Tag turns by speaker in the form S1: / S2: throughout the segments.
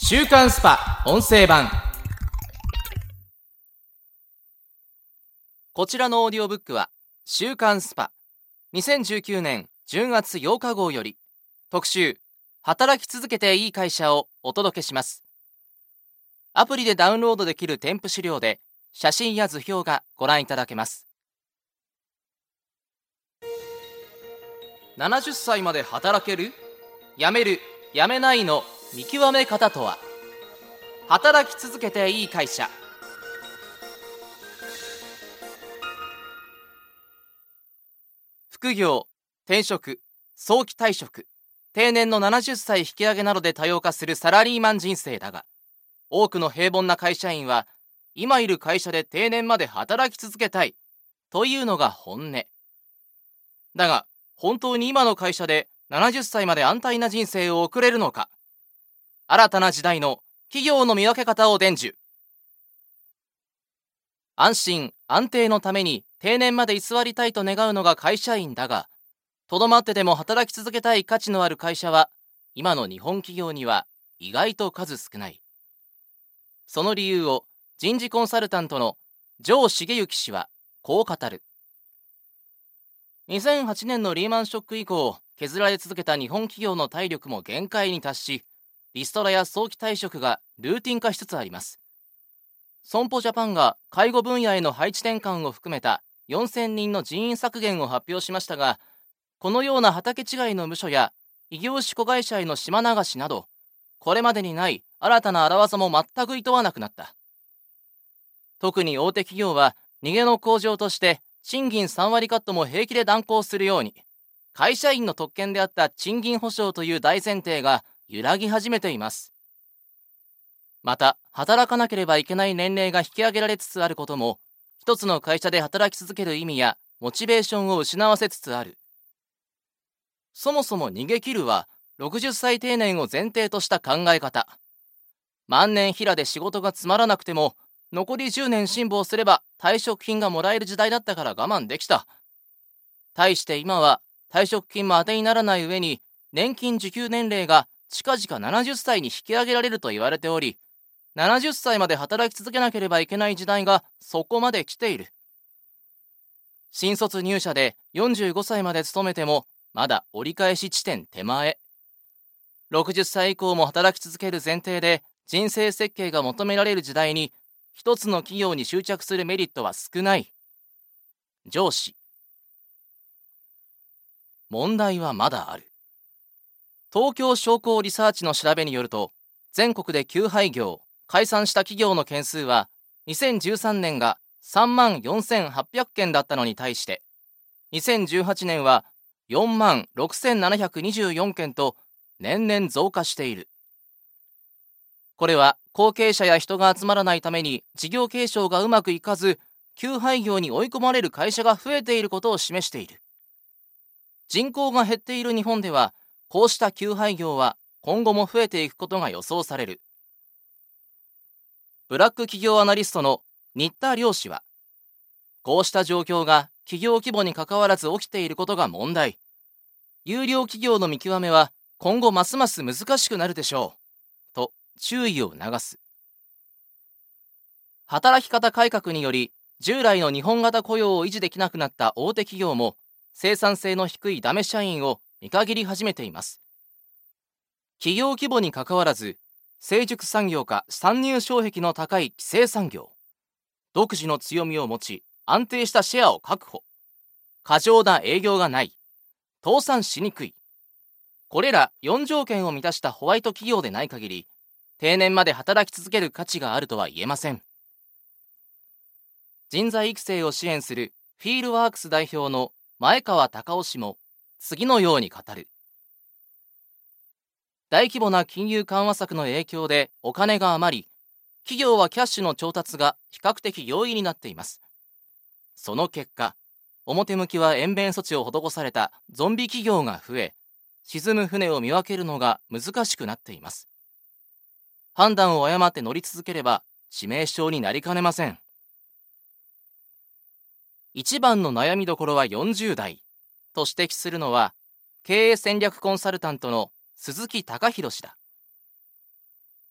S1: 週刊 SPA音声版。こちらのオーディオブックは週刊 SPA。2019年10月8日号より特集働き続けていい会社をお届けします。アプリでダウンロードできる添付資料で写真や図表がご覧いただけます。70歳まで働ける？辞める？辞めないの？見極め方とは？働き続けていい会社。副業転職早期退職。定年の70歳引き上げなどで多様化するサラリーマン人生だが多くの平凡な会社員は今いる会社で定年まで働き続けたいというのが本音。だが本当に今の会社で70歳まで安泰な人生を送れるのか？新たな時代の企業の見分け方を伝授。安心安定のために定年まで居座りたいと願うのが会社員だがとどまってでも働き続けたい価値のある会社は今の日本企業には意外と数少ない。その理由を人事コンサルタントの城茂之氏はこう語る。2008年のリーマンショック以降削られ続けた日本企業の体力も限界に達しリストラや早期退職がルーティン化しつつあります。損保ジャパンが介護分野への配置転換を含めた4000人の人員削減を発表しましたがこのような畑違いの部署や異業種子会社への島流しなどこれまでにない新たな荒技も全く厭わなくなった。特に大手企業は逃げの向上として賃金3割カットも平気で断行するように会社員の特権であった賃金保障という大前提が揺らぎ始めています。また働かなければいけない年齢が引き上げられつつあることも一つの会社で働き続ける意味やモチベーションを失わせつつある。そもそも逃げ切るは60歳定年を前提とした考え方。万年平で仕事がつまらなくても残り10年辛抱すれば退職金がもらえる時代だったから我慢できた。対して今は退職金も当てにならない上に年金受給年齢が近々70歳に引き上げられると言われており70歳まで働き続けなければいけない時代がそこまで来ている。新卒入社で45歳まで勤めてもまだ折り返し地点手前。60歳以降も働き続ける前提で人生設計が求められる時代に一つの企業に執着するメリットは少ない。上司。問題はまだある。東京商工リサーチの調べによると全国で休廃業解散した企業の件数は2013年が3万4800件だったのに対して2018年は4万6724件と年々増加している。これは後継者や人が集まらないために事業継承がうまくいかず休廃業に追い込まれる会社が増えていることを示している。人口が減っている日本ではこうした休廃業は今後も増えていくことが予想される。ブラック企業アナリストの新田良氏はこうした状況が企業規模にかかわらず起きていることが問題。有料企業の見極めは今後ますます難しくなるでしょう。と注意を促す。働き方改革により従来の日本型雇用を維持できなくなった大手企業も生産性の低いダメ社員を見限り始めています。企業規模にかかわらず成熟産業か参入障壁の高い規制産業。独自の強みを持ち安定したシェアを確保。過剰な営業がない。倒産しにくい。これら4条件を満たしたホワイト企業でない限り定年まで働き続ける価値があるとは言えません。人材育成を支援するフィールワークス代表の前川隆夫氏も次のように語る。大規模な金融緩和策の影響でお金が余り企業はキャッシュの調達が比較的容易になっています。その結果表向きは延弁措置を施されたゾンビ企業が増え沈む船を見分けるのが難しくなっています。判断を誤って乗り続ければ致命傷になりかねません。一番の悩みどころは40代。と指摘するのは経営戦略コンサルタントの鈴木隆弘氏だ。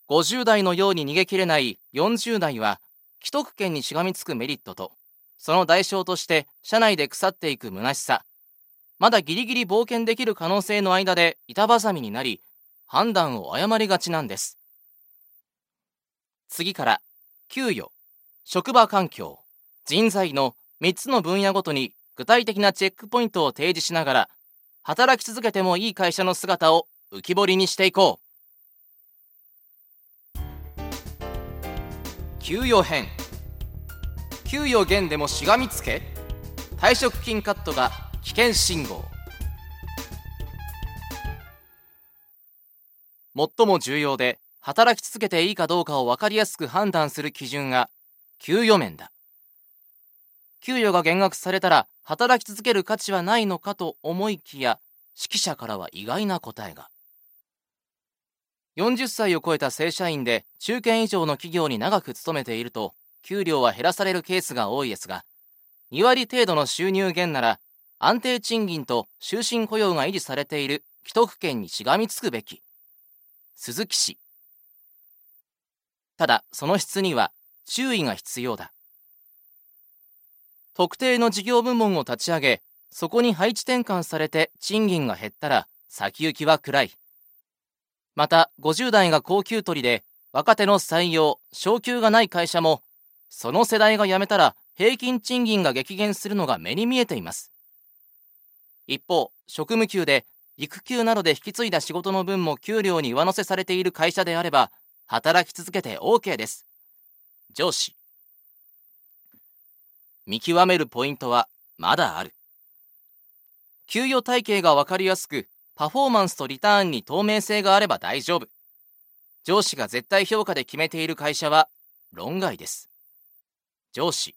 S1: 50代のように逃げ切れない40代は既得権にしがみつくメリットとその代償として社内で腐っていく虚しさまだギリギリ冒険できる可能性の間で板挟みになり判断を誤りがちなんです。次から給与職場環境人材の3つの分野ごとに具体的なチェックポイントを提示しながら働き続けてもいい会社の姿を浮き彫りにしていこう。給与編。給与減でもしがみつけ。退職金カットが危険信号。最も重要で働き続けていいかどうかを分かりやすく判断する基準が給与面だ。給与が減額されたら働き続ける価値はないのかと思いきや指揮者からは意外な答えが。40歳を超えた正社員で中堅以上の企業に長く勤めていると給料は減らされるケースが多いですが2割程度の収入減なら安定賃金と終身雇用が維持されている既得権にしがみつくべき。鈴木氏。ただその質には注意が必要だ。特定の事業部門を立ち上げそこに配置転換されて賃金が減ったら先行きは暗い。また50代が高給取りで若手の採用昇給がない会社もその世代が辞めたら平均賃金が激減するのが目に見えています。一方職務給で育休などで引き継いだ仕事の分も給料に上乗せされている会社であれば働き続けて OK です。上司。見極めるポイントはまだある。給与体系が分かりやすくパフォーマンスとリターンに透明性があれば大丈夫。上司が絶対評価で決めている会社は論外です。上司。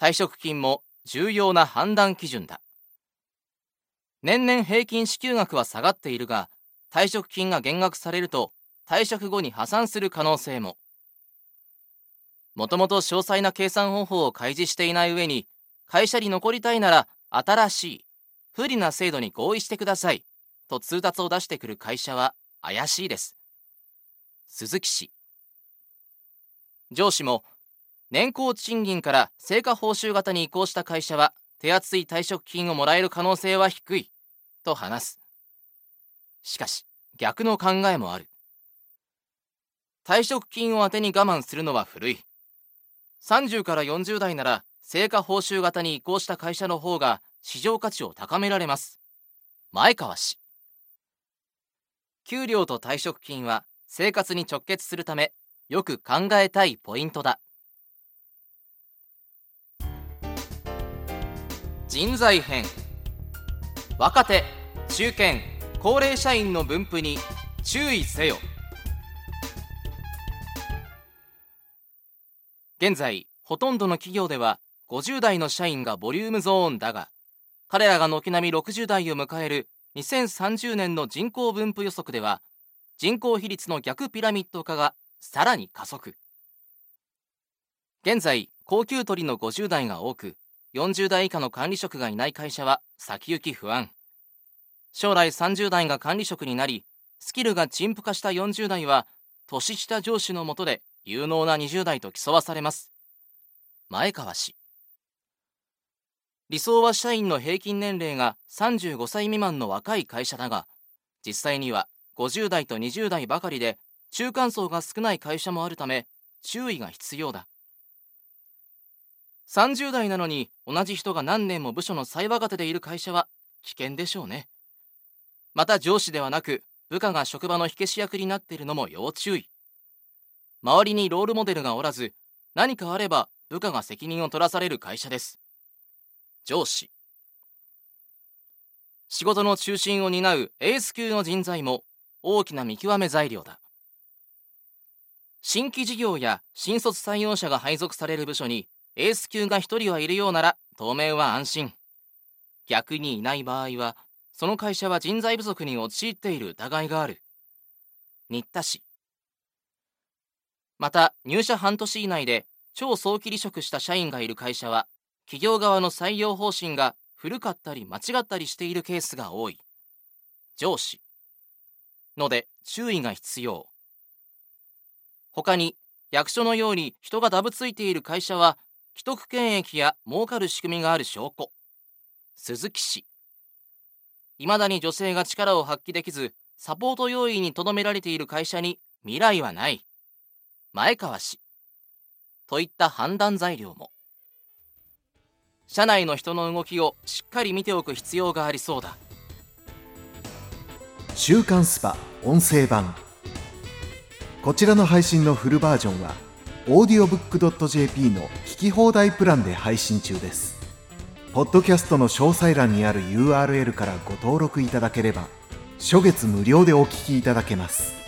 S1: 退職金も重要な判断基準だ。年々平均支給額は下がっているが退職金が減額されると退職後に破産する可能性も。もともと詳細な計算方法を開示していない上に会社に残りたいなら新しい不利な制度に合意してくださいと通達を出してくる会社は怪しいです。鈴木氏。上司も年功賃金から成果報酬型に移行した会社は手厚い退職金をもらえる可能性は低いと話す。しかし逆の考えもある。退職金を当てに我慢するのは古い。30から40代なら成果報酬型に移行した会社の方が市場価値を高められます。前川氏。給料と退職金は生活に直結するためよく考えたいポイントだ。人材編。若手中堅高齢社員の分布に注意せよ。現在ほとんどの企業では50代の社員がボリュームゾーンだが彼らが軒並み60代を迎える2030年の人口分布予測では人口比率の逆ピラミッド化がさらに加速。現在高給取りの50代が多く40代以下の管理職がいない会社は先行き不安。将来30代が管理職になりスキルが陳腐化した40代は年下上司のもとで有能な20代と競わされます。前川氏。理想は社員の平均年齢が35歳未満の若い会社だが実際には50代と20代ばかりで中間層が少ない会社もあるため注意が必要だ。30代なのに同じ人が何年も部署の最若手でいる会社は危険でしょうね。また上司ではなく部下が職場の火消し役になっているのも要注意。周りにロールモデルがおらず何かあれば部下が責任を取らされる会社です。上司。仕事の中心を担うエース級の人材も大きな見極め材料だ。新規事業や新卒採用者が配属される部署にエース級が1人はいるようなら当面は安心。逆にいない場合はその会社は人材不足に陥っている疑いがある。新田氏また入社半年以内で超早期離職した社員がいる会社は企業側の採用方針が古かったり間違ったりしているケースが多い。上司ので注意が必要。他に役所のように人がダブついている会社は既得権益や儲かる仕組みがある証拠。鈴木氏。未だに女性が力を発揮できずサポート要員にとどめられている会社に未来はない。前川氏といった判断材料も。社内の人の動きをしっかり見ておく必要がありそうだ。
S2: 週刊スパ音声版。こちらの配信のフルバージョンは audiobook.jp の聞き放題プランで配信中です。ポッドキャストの詳細欄にある URL からご登録いただければ初月無料でお聞きいただけます。